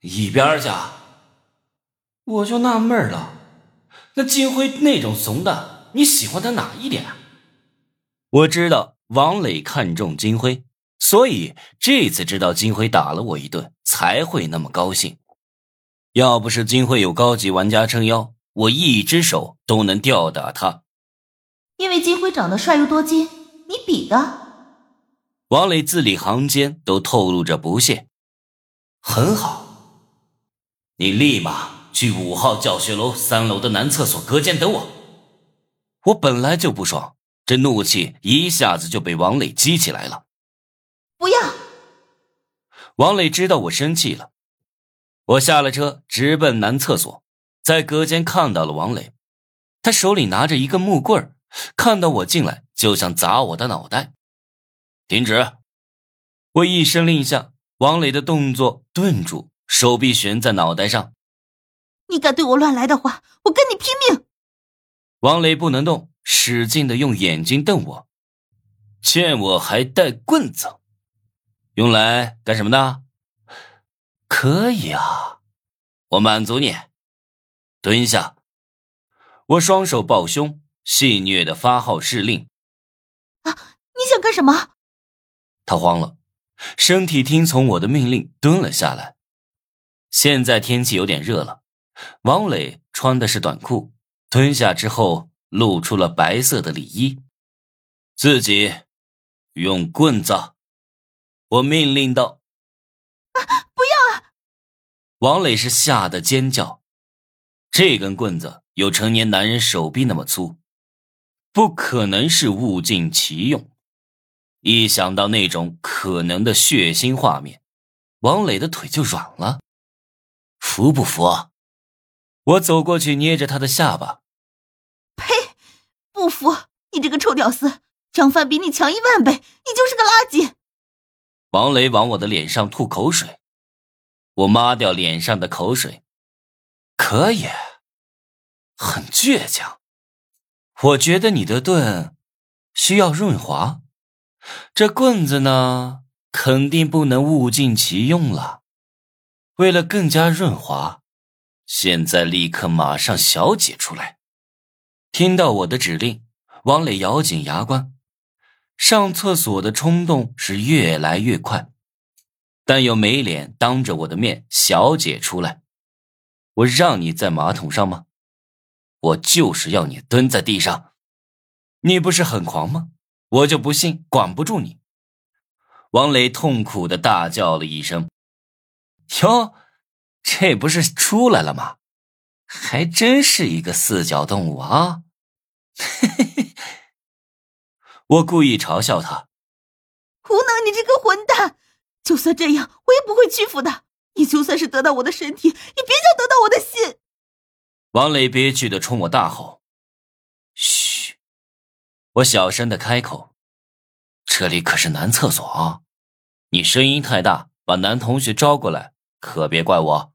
一边去！我就纳闷了，那金辉那种怂的，你喜欢他哪一点？我知道王磊看中金辉，所以这次知道金辉打了我一顿，才会那么高兴。要不是金辉有高级玩家撑腰，我一只手都能吊打他。因为金辉长得帅又多金，你比的？王磊字里行间都透露着不屑。很好，你立马去五号教学楼三楼的男厕所隔间等我。我本来就不爽，这怒气一下子就被王磊激起来了。不要！王磊知道我生气了。我下了车，直奔男厕所，在隔间看到了王磊，他手里拿着一个木棍看到我进来就想砸我的脑袋。停止！我一声令下，王磊的动作顿住，手臂悬在脑袋上。你敢对我乱来的话，我跟你拼命！王磊不能动，使劲的用眼睛瞪我，见我还带棍子，用来干什么的？可以啊，我满足你。蹲下。我双手抱胸，戏谑的发号施令。啊，你想干什么？他慌了，身体听从我的命令，蹲了下来。现在天气有点热了，王磊穿的是短裤，蹲下之后露出了白色的里衣。自己用棍子，我命令道。啊，不要王磊是吓得尖叫，这根棍子有成年男人手臂那么粗，不可能是物尽其用。一想到那种可能的血腥画面，王磊的腿就软了。服不服？我走过去捏着他的下巴。呸！不服！你这个臭屌丝，张帆比你强一万倍，你就是个垃圾。王雷往我的脸上吐口水。我抹掉脸上的口水，可以，很倔强。我觉得你的盾需要润滑，这棍子呢，肯定不能物尽其用了。为了更加润滑，现在立刻马上小姐出来。听到我的指令，王磊咬紧牙关，上厕所的冲动是越来越快。但又没脸当着我的面，小姐出来，我让你在马桶上吗？我就是要你蹲在地上，你不是很狂吗？我就不信管不住你。王磊痛苦的大叫了一声：“哟，这不是出来了吗？还真是一个四脚动物啊！” 嘿嘿嘿，我故意嘲笑他：“无能，你这个混蛋！”就算这样，我也不会屈服的。你就算是得到我的身体，也别想得到我的心。王磊憋屈的冲我大吼：“嘘！”我小声的开口：“这里可是男厕所啊，你声音太大，把男同学招过来，可别怪我。”